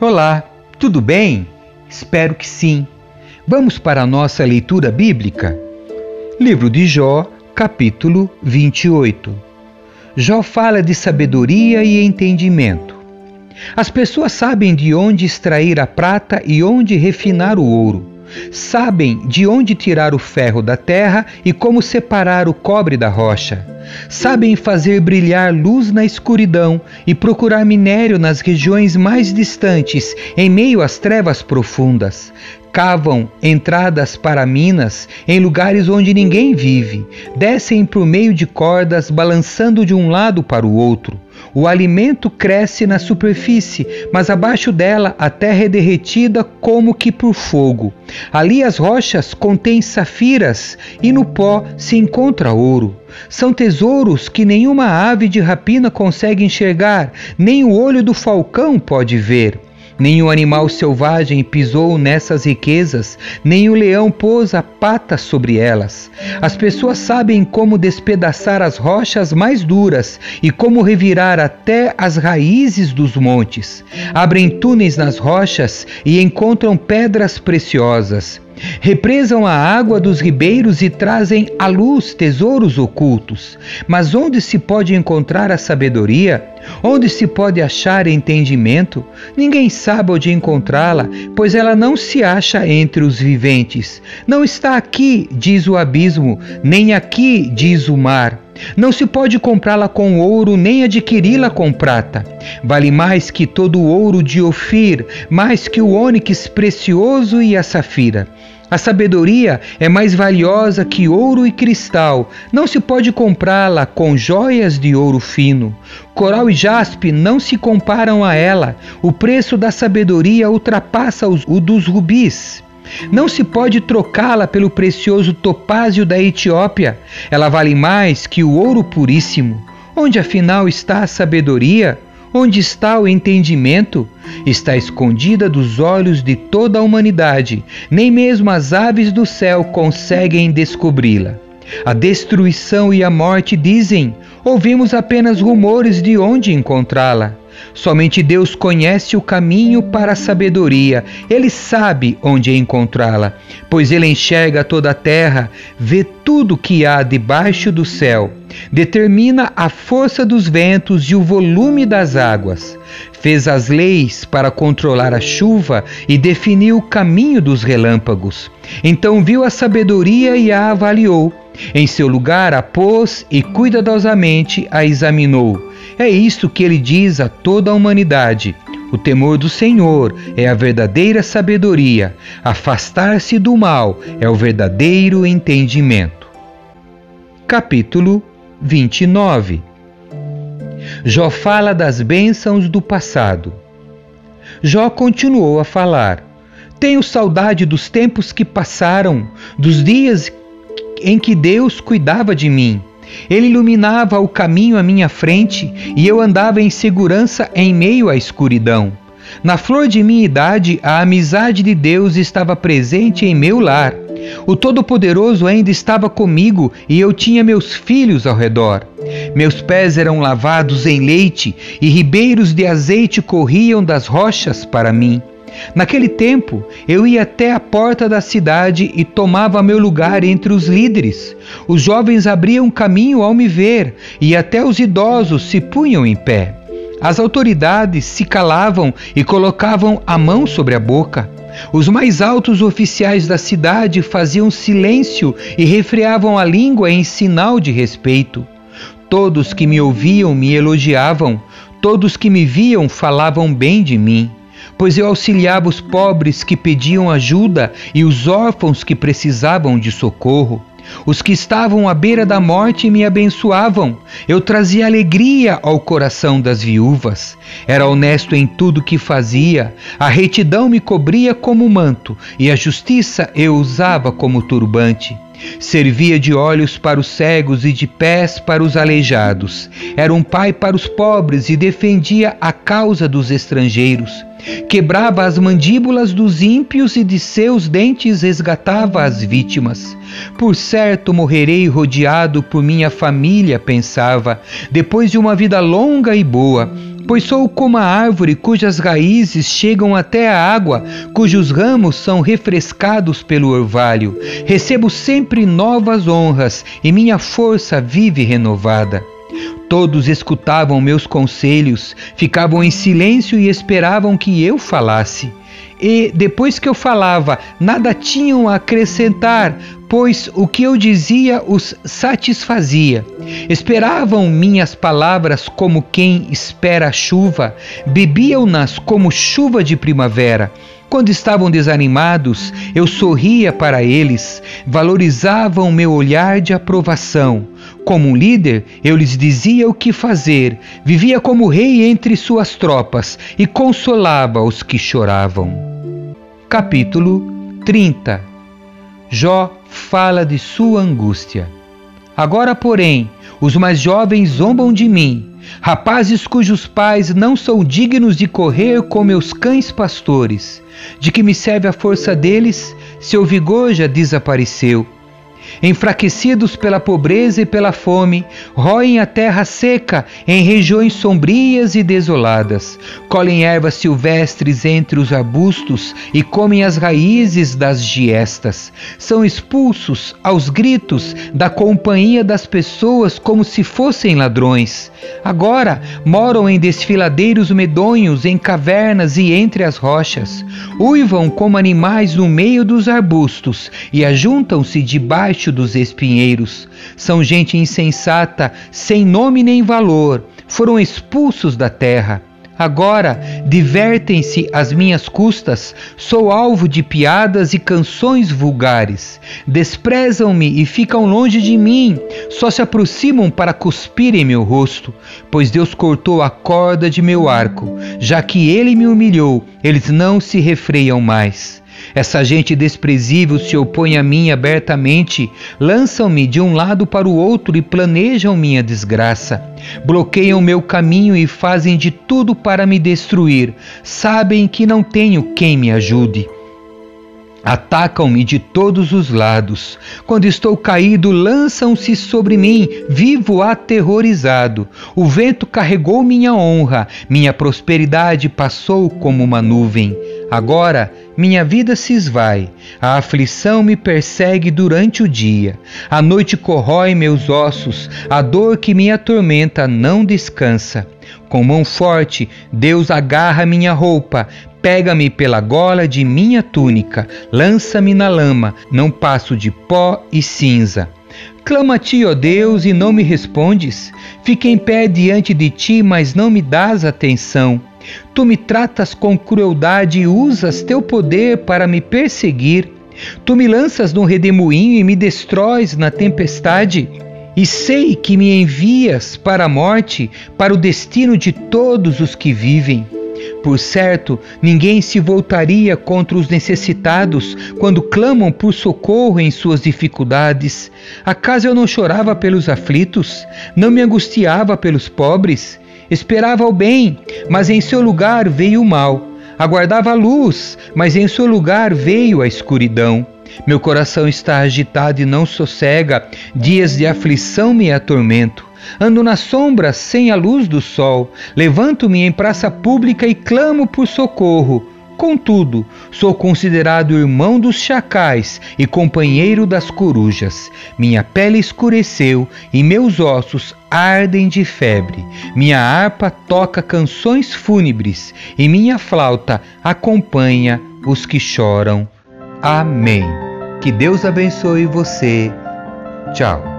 Olá, tudo bem? Espero que sim. Vamos para a nossa leitura bíblica? Livro de Jó, capítulo 28. Jó fala de sabedoria e entendimento. As pessoas sabem de onde extrair a prata e onde refinar o ouro. Sabem de onde tirar o ferro da terra e como separar o cobre da rocha. Sabem fazer brilhar luz na escuridão e procurar minério nas regiões mais distantes, em meio às trevas profundas. Cavam entradas para minas em lugares onde ninguém vive. Descem por meio de cordas, balançando de um lado para o outro. O alimento cresce na superfície, mas abaixo dela a terra é derretida como que por fogo. Ali as rochas contêm safiras e no pó se encontra ouro. São tesouros que nenhuma ave de rapina consegue enxergar, nem o olho do falcão pode ver. Nenhum animal selvagem pisou nessas riquezas, nem o leão pôs a pata sobre elas. As pessoas sabem como despedaçar as rochas mais duras e como revirar até as raízes dos montes. Abrem túneis nas rochas e encontram pedras preciosas. Represam a água dos ribeiros e trazem à luz tesouros ocultos. Mas onde se pode encontrar a sabedoria? Onde se pode achar entendimento? Ninguém sabe onde encontrá-la, pois ela não se acha entre os viventes. Não está aqui, diz o abismo, nem aqui, diz o mar. Não se pode comprá-la com ouro, nem adquiri-la com prata. Vale mais que todo o ouro de Ofir, mais que o ônix precioso e a safira. A sabedoria é mais valiosa que ouro e cristal. Não se pode comprá-la com joias de ouro fino. Coral e jaspe não se comparam a ela. O preço da sabedoria ultrapassa o dos rubis. Não se pode trocá-la pelo precioso topázio da Etiópia. Ela vale mais que o ouro puríssimo. Onde afinal está a sabedoria? Onde está o entendimento? Está escondida dos olhos de toda a humanidade. Nem mesmo as aves do céu conseguem descobri-la. A destruição e a morte dizem: ouvimos apenas rumores de onde encontrá-la. Somente Deus conhece o caminho para a sabedoria. Ele sabe onde encontrá-la, pois ele enxerga toda a terra, vê tudo que há debaixo do céu, determina a força dos ventos e o volume das águas. Fez as leis para controlar a chuva e definiu o caminho dos relâmpagos. Então viu a sabedoria e a avaliou. Em seu lugar a pôs e cuidadosamente a examinou é isto que ele diz a toda a humanidade. O temor do Senhor é a verdadeira sabedoria, afastar-se do mal é o verdadeiro entendimento. Capítulo 29 Jó fala das bênçãos do passado. Jó continuou a falar: Tenho saudade dos tempos que passaram, dos dias em que Deus cuidava de mim ele iluminava o caminho à minha frente e eu andava em segurança em meio à escuridão. Na flor de minha idade, a amizade de Deus estava presente em meu lar. O Todo-Poderoso ainda estava comigo e eu tinha meus filhos ao redor. Meus pés eram lavados em leite e ribeiros de azeite corriam das rochas para mim. Naquele tempo, eu ia até a porta da cidade e tomava meu lugar entre os líderes. Os jovens abriam caminho ao me ver, e até os idosos se punham em pé. As autoridades se calavam e colocavam a mão sobre a boca. Os mais altos oficiais da cidade faziam silêncio e refreavam a língua em sinal de respeito. Todos que me ouviam me elogiavam, todos que me viam falavam bem de mim pois eu auxiliava os pobres que pediam ajuda e os órfãos que precisavam de socorro. Os que estavam à beira da morte me abençoavam. Eu trazia alegria ao coração das viúvas. Era honesto em tudo que fazia. A retidão me cobria como manto e a justiça eu usava como turbante. Servia de olhos para os cegos e de pés para os aleijados. Era um pai para os pobres e defendia a causa dos estrangeiros. Quebrava as mandíbulas dos ímpios e de seus dentes resgatava as vítimas. Por certo morrerei rodeado por minha família, pensava, depois de uma vida longa e boa pois sou como a árvore cujas raízes chegam até a água, cujos ramos são refrescados pelo orvalho. Recebo sempre novas honras e minha força vive renovada. Todos escutavam meus conselhos, ficavam em silêncio e esperavam que eu falasse. E depois que eu falava, nada tinham a acrescentar, pois o que eu dizia os satisfazia. Esperavam minhas palavras como quem espera a chuva, bebiam-nas como chuva de primavera. Quando estavam desanimados, eu sorria para eles, valorizavam meu olhar de aprovação. Como um líder, eu lhes dizia o que fazer, vivia como rei entre suas tropas e consolava os que choravam. Capítulo 30 Jó fala de sua angústia. Agora, porém, os mais jovens zombam de mim, rapazes cujos pais não são dignos de correr com meus cães pastores. De que me serve a força deles? Seu vigor já desapareceu. Enfraquecidos pela pobreza e pela fome, roem a terra seca em regiões sombrias e desoladas, colhem ervas silvestres entre os arbustos e comem as raízes das giestas. São expulsos aos gritos da companhia das pessoas como se fossem ladrões. Agora moram em desfiladeiros medonhos, em cavernas e entre as rochas. Uivam como animais no meio dos arbustos e ajuntam-se debaixo dos espinheiros. São gente insensata, sem nome nem valor. Foram expulsos da terra. Agora divertem-se às minhas custas, sou alvo de piadas e canções vulgares. Desprezam-me e ficam longe de mim, só se aproximam para cuspir em meu rosto, pois Deus cortou a corda de meu arco. Já que ele me humilhou, eles não se refreiam mais. Essa gente desprezível se opõe a mim abertamente, lançam-me de um lado para o outro e planejam minha desgraça. Bloqueiam meu caminho e fazem de tudo para me destruir. Sabem que não tenho quem me ajude. Atacam-me de todos os lados. Quando estou caído, lançam-se sobre mim, vivo aterrorizado. O vento carregou minha honra, minha prosperidade passou como uma nuvem. Agora minha vida se esvai, a aflição me persegue durante o dia, a noite corrói meus ossos, a dor que me atormenta não descansa. Com mão forte, Deus agarra minha roupa, pega-me pela gola de minha túnica, lança-me na lama, não passo de pó e cinza. Clama a ti, ó Deus, e não me respondes. Fique em pé diante de ti, mas não me dás atenção. Tu me tratas com crueldade e usas teu poder para me perseguir. Tu me lanças no redemoinho e me destróis na tempestade. E sei que me envias para a morte, para o destino de todos os que vivem. Por certo, ninguém se voltaria contra os necessitados quando clamam por socorro em suas dificuldades. Acaso eu não chorava pelos aflitos? Não me angustiava pelos pobres? Esperava o bem, mas em seu lugar veio o mal. Aguardava a luz, mas em seu lugar veio a escuridão. Meu coração está agitado e não sossega, dias de aflição me atormento. Ando na sombra sem a luz do sol, levanto-me em praça pública e clamo por socorro. Contudo, sou considerado irmão dos chacais e companheiro das corujas. Minha pele escureceu e meus ossos ardem de febre. Minha harpa toca canções fúnebres e minha flauta acompanha os que choram. Amém. Que Deus abençoe você. Tchau.